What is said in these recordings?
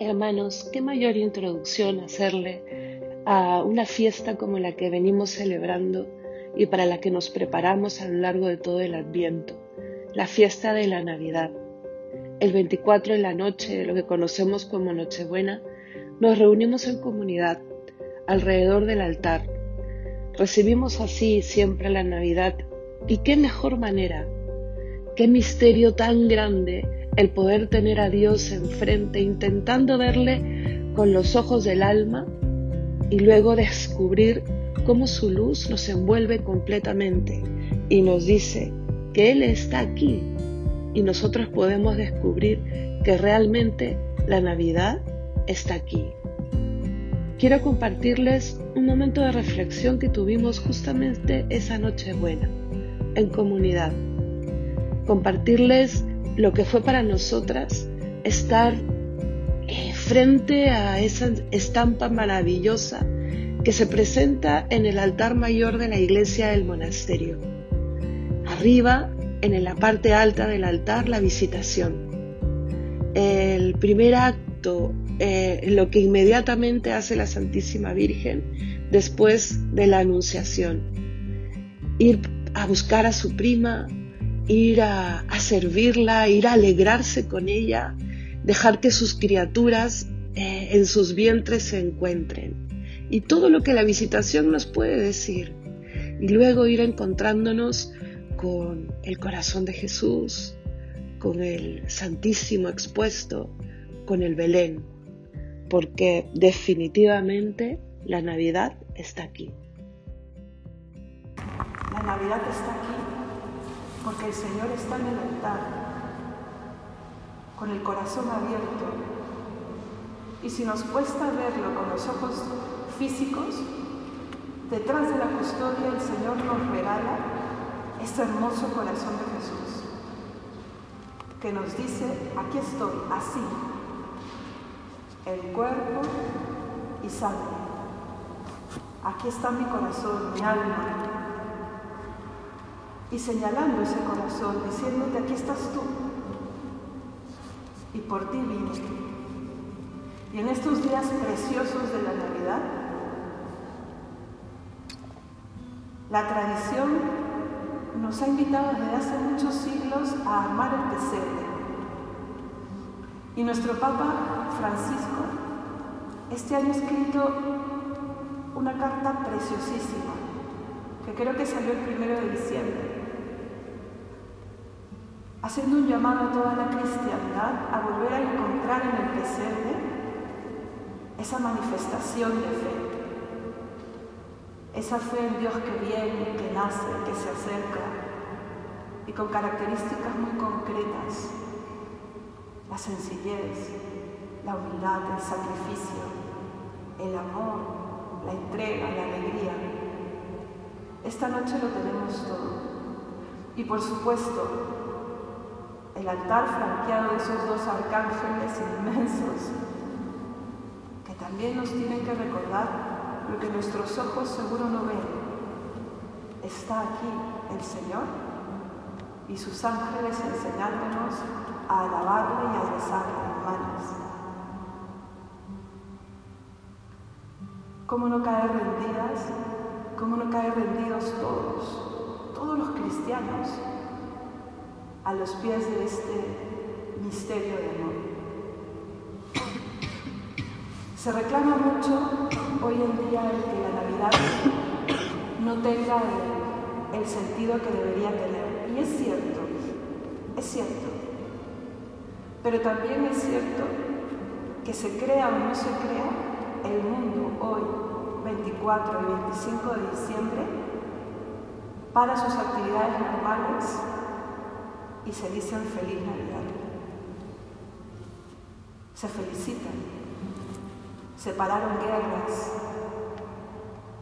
Hermanos, qué mayor introducción hacerle a una fiesta como la que venimos celebrando y para la que nos preparamos a lo largo de todo el Adviento, la fiesta de la Navidad. El 24 en la noche, lo que conocemos como Nochebuena, nos reunimos en comunidad alrededor del altar. Recibimos así siempre la Navidad y qué mejor manera, qué misterio tan grande el poder tener a Dios enfrente intentando verle con los ojos del alma y luego descubrir cómo su luz nos envuelve completamente y nos dice que Él está aquí y nosotros podemos descubrir que realmente la Navidad está aquí. Quiero compartirles un momento de reflexión que tuvimos justamente esa noche buena, en comunidad. Compartirles lo que fue para nosotras estar eh, frente a esa estampa maravillosa que se presenta en el altar mayor de la iglesia del monasterio. Arriba, en la parte alta del altar, la visitación. El primer acto, eh, lo que inmediatamente hace la Santísima Virgen después de la Anunciación. Ir a buscar a su prima, ir a, servirla, ir a alegrarse con ella, dejar que sus criaturas eh, en sus vientres se encuentren. Y todo lo que la visitación nos puede decir. Y luego ir encontrándonos con el corazón de Jesús, con el Santísimo expuesto, con el Belén, porque definitivamente la Navidad está aquí. La Navidad está aquí porque el Señor está en el altar, con el corazón abierto. Y si nos cuesta verlo con los ojos físicos, detrás de la custodia el Señor nos regala este hermoso corazón de Jesús, que nos dice, aquí estoy, así, el cuerpo y sangre. Aquí está mi corazón, mi alma, y señalando ese corazón, diciéndote, aquí estás tú, y por ti vine. Y en estos días preciosos de la Navidad, la tradición nos ha invitado desde hace muchos siglos a armar el pesebre. Y nuestro Papa Francisco este año ha escrito una carta preciosísima, que creo que salió el primero de diciembre, haciendo un llamado a toda la cristiandad a volver a encontrar en el presente esa manifestación de fe, esa fe en Dios que viene, que nace, que se acerca y con características muy concretas, la sencillez, la humildad, el sacrificio, el amor, la entrega, la alegría. Esta noche lo tenemos todo. Y por supuesto, el altar flanqueado de esos dos arcángeles inmensos, que también nos tienen que recordar lo que nuestros ojos seguro no ven. Está aquí el Señor y sus ángeles enseñándonos a alabarle y a rezarle, hermanos. ¿Cómo no caer rendidas? ¿Cómo no caer rendidos todos? Todos los cristianos a los pies de este misterio de amor. Se reclama mucho hoy en día el que la Navidad no tenga el, sentido que debería tener. Y es cierto, es cierto. Pero también es cierto que se crea o no se crea, el mundo hoy, 24 y 25 de diciembre, para sus actividades normales, y se dicen feliz Navidad. Se felicitan, se pararon guerras,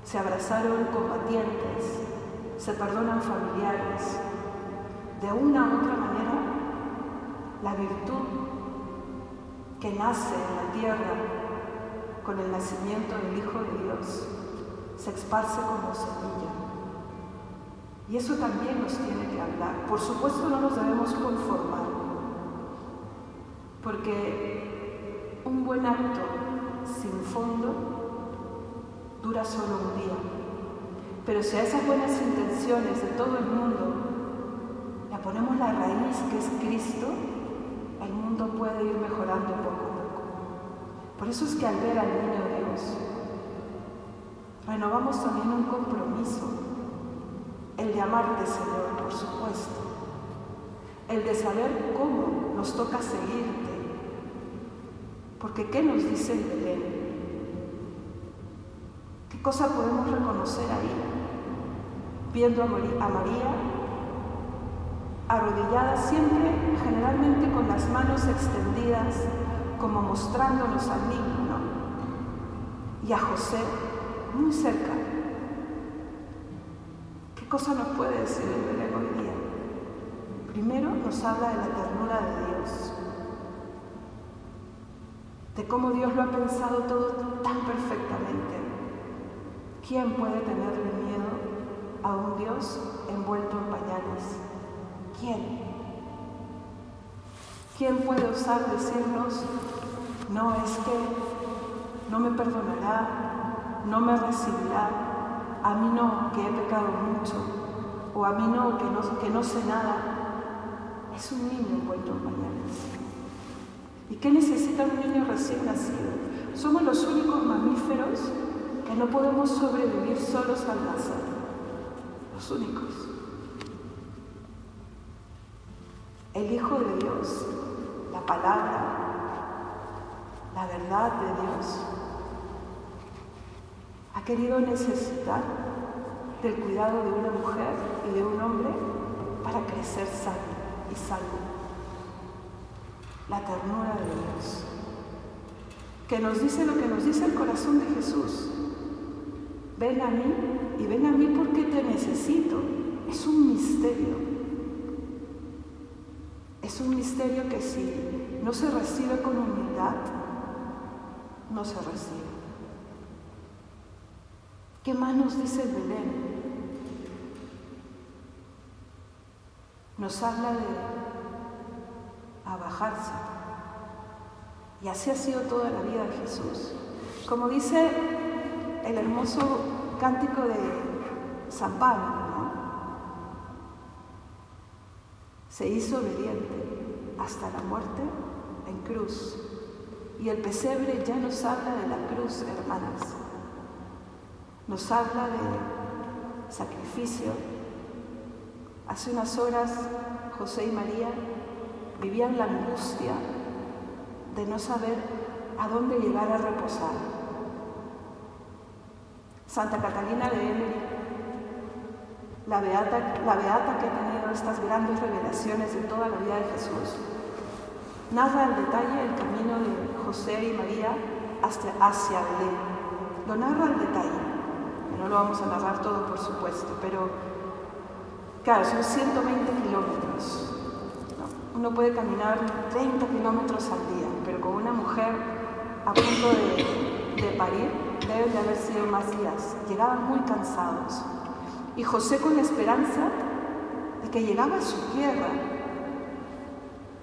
se abrazaron combatientes, se perdonan familiares. De una u otra manera, la virtud que nace en la tierra con el nacimiento del Hijo de Dios se esparce como semilla y eso también nos tiene que hablar. Por supuesto no nos debemos conformar, porque un buen acto sin fondo dura solo un día. Pero si a esas buenas intenciones de todo el mundo le ponemos la raíz que es Cristo, el mundo puede ir mejorando poco. Por eso es que al ver al niño Dios, renovamos también un compromiso, el de amarte, Señor, por supuesto, el de saber cómo nos toca seguirte, porque ¿qué nos dice el Belén? ¿Qué cosa podemos reconocer ahí? Viendo a María arrodillada siempre, generalmente con las manos extendidas, como mostrándonos al niño. Y a José muy cerca. ¿Qué cosa nos puede decir el Belén hoy día? Primero nos habla de la ternura de Dios de cómo Dios lo ha pensado todo tan perfectamente. ¿Quién puede tenerle miedo a un Dios envuelto en pañales? ¿Quién? ¿Quién puede osar decirnos, no es que no me perdonará, no me recibirá, a mí no, que he pecado mucho, o a mí no, que no, sé nada? Es un niño en pañales. ¿Y qué necesita un niño recién nacido? Somos los únicos mamíferos que no podemos sobrevivir solos al nacer. Los únicos. El Hijo de Dios, la palabra, la verdad de Dios, ha querido necesitar del cuidado de una mujer y de un hombre para crecer sano y salvo la ternura de Dios, que nos dice lo que nos dice el corazón de Jesús. Ven a mí y ven a mí porque te necesito. Es un misterio. Es un misterio que si no se recibe con humildad, no se recibe. ¿Qué más nos dice el Belén? Nos habla de a bajarse. Y así ha sido toda la vida de Jesús. Como dice el hermoso cántico de San Pablo, se hizo obediente hasta la muerte en cruz. Y el pesebre ya nos habla de la cruz, hermanas. Nos habla de sacrificio. Hace unas horas José y María vivían la angustia de no saber a dónde llegar a reposar. Santa Catalina de Emery, la beata, la beata que ha tenido estas grandes revelaciones de toda la vida de Jesús, narra al detalle el camino de José y María hasta, hacia Belén. Lo narra al detalle. No lo vamos a narrar todo, por supuesto, pero claro, son 120 kilómetros uno puede caminar 30 kilómetros al día, pero con una mujer a punto de, parir deben de haber sido más días. Llegaban muy cansados. Y José con la esperanza de que llegaba a su tierra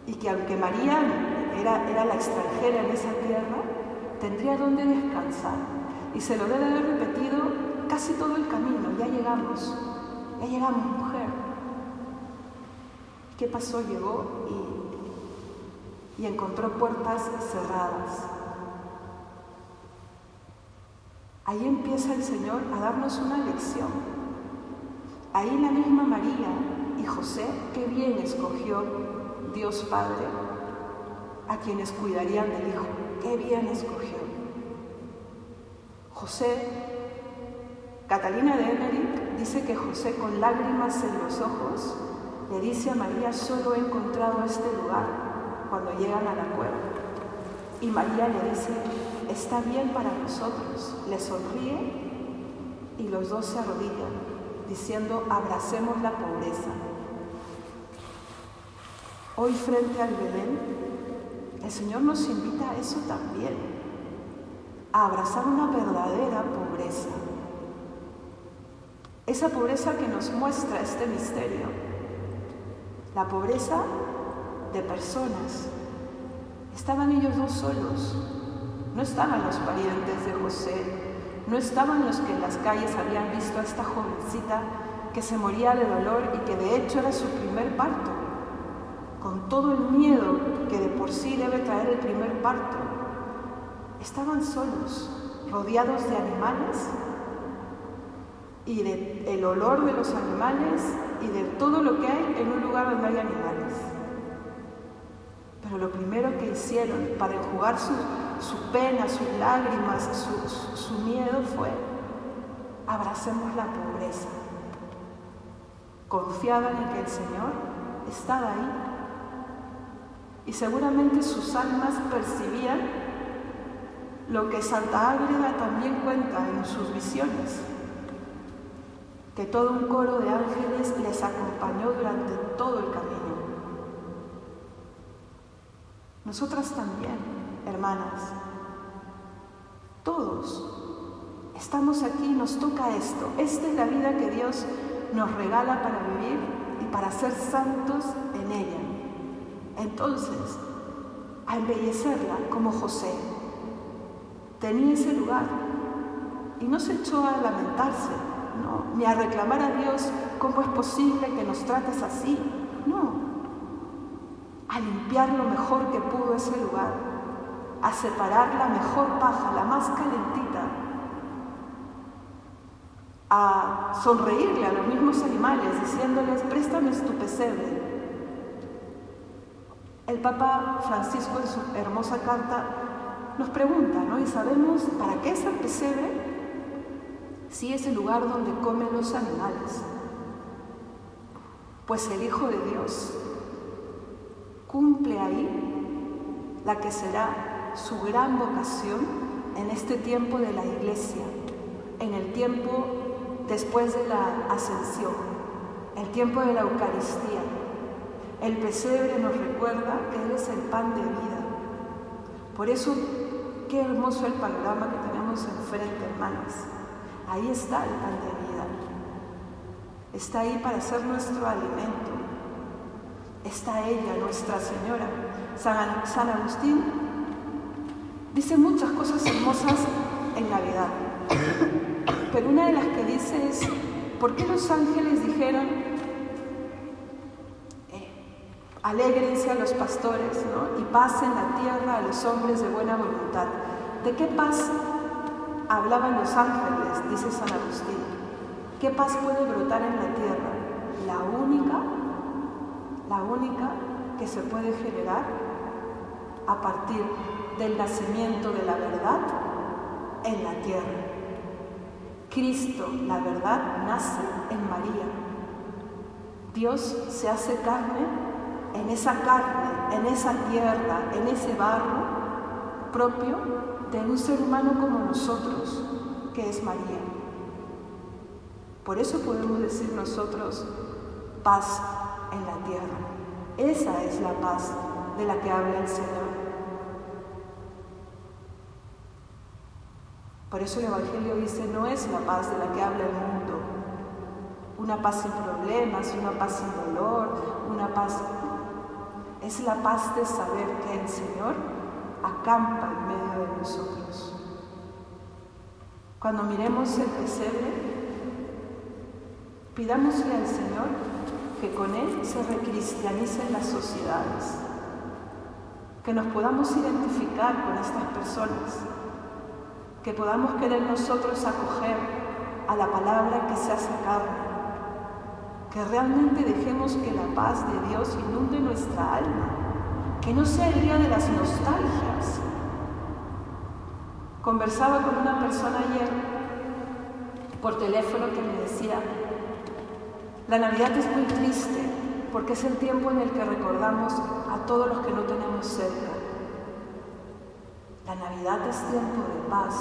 y que aunque María era, era la extranjera en esa tierra, tendría donde descansar. Y se lo debe haber repetido casi todo el camino. Ya llegamos, ya llegamos, mujer. ¿Qué pasó? Llegó y, encontró puertas cerradas. Ahí empieza el Señor a darnos una lección. Ahí la misma María y José, qué bien escogió Dios Padre a quienes cuidarían del Hijo. Qué bien escogió. José, Catalina de Emmerich dice que José con lágrimas en los ojos le dice a María, solo he encontrado este lugar cuando llegan a la cueva. Y María le dice, está bien para nosotros. Le sonríe y los dos se arrodillan, diciendo, abracemos la pobreza. Hoy frente al Belén, el Señor nos invita a eso también, a abrazar una verdadera pobreza. Esa pobreza que nos muestra este misterio la pobreza de personas. Estaban ellos dos solos, No estaban los parientes de José, no estaban los que en las calles habían visto a esta jovencita que se moría de dolor y que de hecho era su primer parto, con todo el miedo que de por sí debe traer el primer parto. Estaban solos, rodeados de animales y del olor de los animales y de todo lo que hay en un lugar donde hay animales. Pero lo primero que hicieron para enjugar su, pena, sus lágrimas, su, su miedo fue, abracemos la pobreza. Confiaban en que el Señor estaba ahí. Y seguramente sus almas percibían lo que Santa Ágreda también cuenta en sus visiones, que todo un coro de ángeles les acompañó durante todo el camino. Nosotras también, hermanas, todos estamos aquí, nos toca esto. Esta es la vida que Dios nos regala para vivir y para ser santos en ella. Entonces, a embellecerla como José. Tenía ese lugar y no se echó a lamentarse, ni a reclamar a Dios cómo es posible que nos trates así, no, a limpiar lo mejor que pudo ese lugar, a separar la mejor paja, la más calentita, a sonreírle a los mismos animales, diciéndoles, préstame tu pesebre. El Papa Francisco en su hermosa carta nos pregunta, ¿no? ¿Y sabemos para qué es el pesebre? Si es el lugar donde comen los animales. Pues el Hijo de Dios cumple ahí la que será su gran vocación en este tiempo de la iglesia, en el tiempo después de la ascensión, el tiempo de la Eucaristía. El pesebre nos recuerda que Él es el pan de vida. Por eso, qué hermoso el panorama que tenemos enfrente, hermanas. Ahí está el pan de vida. Está ahí para ser nuestro alimento está ella, Nuestra Señora. San, Agustín dice muchas cosas hermosas en Navidad, pero una de las que dice es, ¿por qué los ángeles dijeron, alégrense a los pastores y paz en la tierra a los hombres de buena voluntad? ¿De qué paz hablaban los ángeles? Dice San Agustín. ¿Qué paz puede brotar en la tierra? La única la única que se puede generar a partir del nacimiento de la verdad en la tierra. Cristo, la verdad, nace en María. Dios se hace carne en esa carne, en esa tierra, en ese barro propio de un ser humano como nosotros, que es María. Por eso podemos decir nosotros paz en la tierra. Esa es la paz de la que habla el Señor. Por eso el Evangelio dice, no es la paz de la que habla el mundo, una paz sin problemas, una paz sin dolor, una paz... Es la paz de saber que el Señor acampa en medio de nosotros. Cuando miremos el pesebre, pidámosle al Señor que con Él se recristianicen las sociedades, que nos podamos identificar con estas personas, que podamos querer nosotros acoger a la palabra que se hace carne, que realmente dejemos que la paz de Dios inunde nuestra alma, que no sea el día de las nostalgias. Conversaba con una persona ayer por teléfono que me decía, la Navidad es muy triste porque es el tiempo en el que recordamos a todos los que no tenemos cerca. La Navidad es tiempo de paz.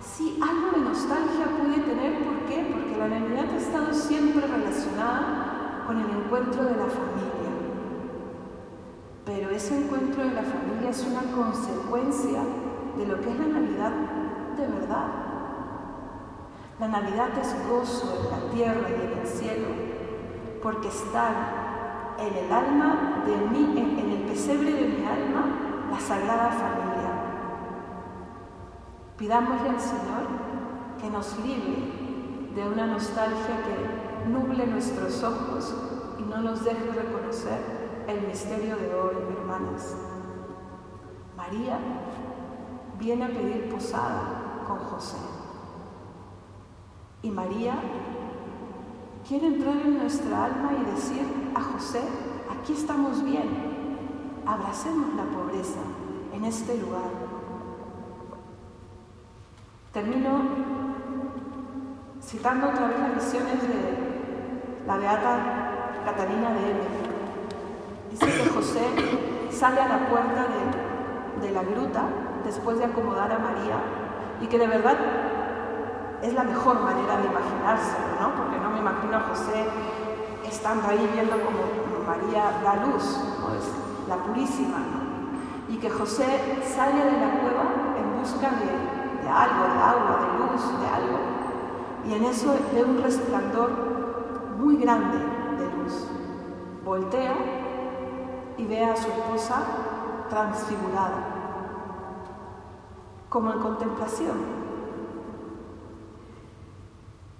Sí, algo de nostalgia puede tener, ¿por qué? Porque la Navidad ha estado siempre relacionada con el encuentro de la familia. Pero ese encuentro de la familia es una consecuencia de lo que es la Navidad de verdad. La Navidad es gozo en la tierra y en el cielo, porque están en el alma de mí, en, el pesebre de mi alma, la Sagrada Familia. Pidámosle al Señor que nos libre de una nostalgia que nuble nuestros ojos no nos deje reconocer el misterio de hoy, hermanas. María viene a pedir posada con José. Y María quiere entrar en nuestra alma y decir a José, aquí estamos bien, abracemos la pobreza en este lugar. Termino citando otra vez las visiones de la beata Catalina de Eve. Dice que José sale a la puerta de, la gruta después de acomodar a María y que de verdad es la mejor manera de imaginárselo, ¿no? Porque no me imagino a José estando ahí viendo como María da luz, es la purísima, Y que José sale de la cueva en busca de, de algo, de agua, de luz, de algo. Y en eso ve un resplandor muy grande. Voltea y ve a su esposa transfigurada, como en contemplación.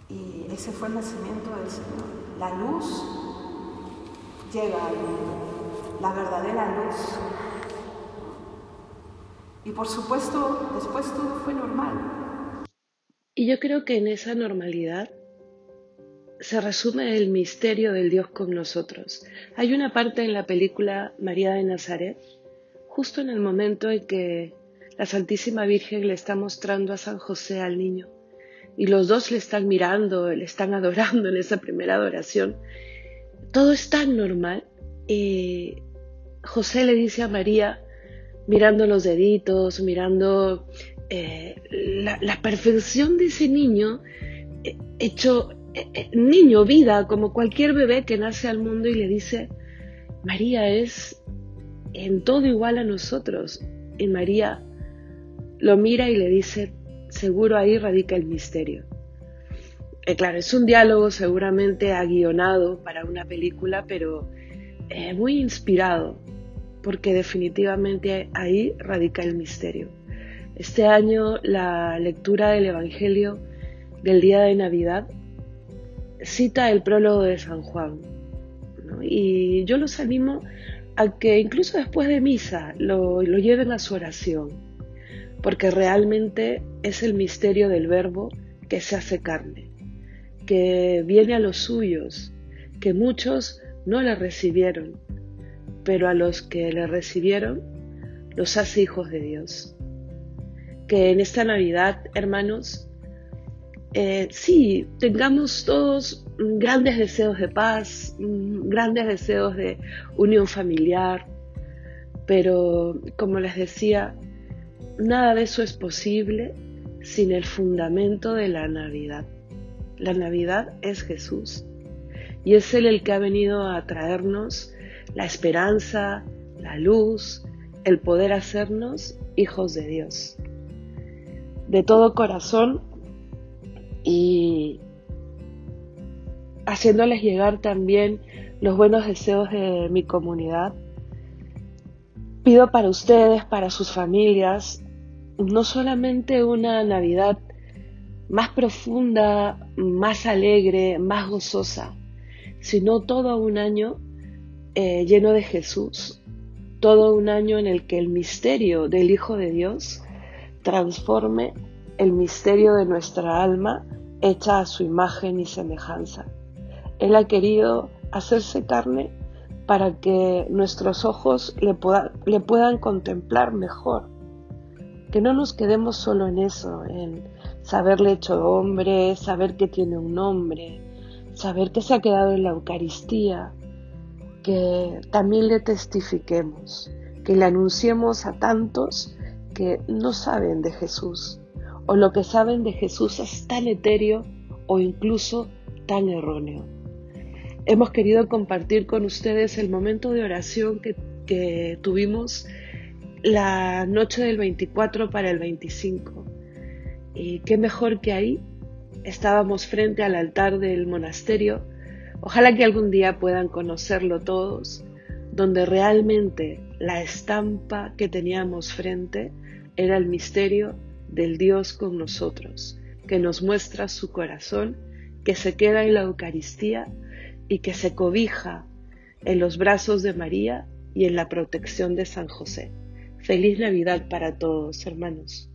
Y ese fue el nacimiento del Señor. La luz llega la verdadera luz. Y por supuesto, después todo fue normal. Y yo creo que en esa normalidad se resume el misterio del Dios con nosotros. Hay una parte en la película María de Nazaret, justo en el momento en que la Santísima Virgen le está mostrando a San José al niño y los dos le están mirando, le están adorando en esa primera adoración. Todo es tan normal. y José le dice a María, mirando los deditos, mirando eh, la, perfección de ese niño, eh, hecho niño, vida, como cualquier bebé que nace al mundo y le dice, María es en todo igual a nosotros. Y María lo mira y le dice, seguro ahí radica el misterio. Eh, claro, es un diálogo seguramente aguionado para una película, pero eh, muy inspirado, porque definitivamente ahí radica el misterio. Este año la lectura del Evangelio del día de Navidad cita el prólogo de San Juan. Y yo los animo a que incluso después de misa lo lleven a su oración porque realmente es el misterio del verbo que se hace carne, que viene a los suyos, que muchos no le recibieron, pero a los que le recibieron los hace hijos de Dios. Que en esta Navidad, hermanos, eh, sí, tengamos todos grandes deseos de paz, grandes deseos de unión familiar, pero como les decía, Nada de eso es posible sin el fundamento de la Navidad. La Navidad es Jesús y es Él el que ha venido a traernos la esperanza, la luz, el poder hacernos hijos de Dios. De todo corazón y haciéndoles llegar también los buenos deseos de mi comunidad. Pido para ustedes, para sus familias, no solamente una Navidad más profunda, más alegre, más gozosa, sino todo un año eh, lleno de Jesús, todo un año en el que el misterio del Hijo de Dios transforme el misterio de nuestra alma hecha a su imagen y semejanza. Él ha querido hacerse carne para que nuestros ojos le, puedan contemplar mejor que no nos quedemos solo en eso, en saberle hecho hombre, saber que tiene un nombre, saber que se ha quedado en la Eucaristía, que también le testifiquemos, que le anunciemos a tantos que no saben de Jesús, o lo que saben de Jesús es tan etéreo o incluso tan erróneo. Hemos querido compartir con ustedes el momento de oración que, que tuvimos la noche del 24 para el 25. Y qué mejor que ahí estábamos frente al altar del monasterio. Ojalá que algún día puedan conocerlo todos, donde realmente la estampa que teníamos frente era el misterio del Dios con nosotros, que nos muestra su corazón, que se queda en la Eucaristía y que se cobija en los brazos de María y en la protección de San José. Feliz Navidad para todos, hermanos.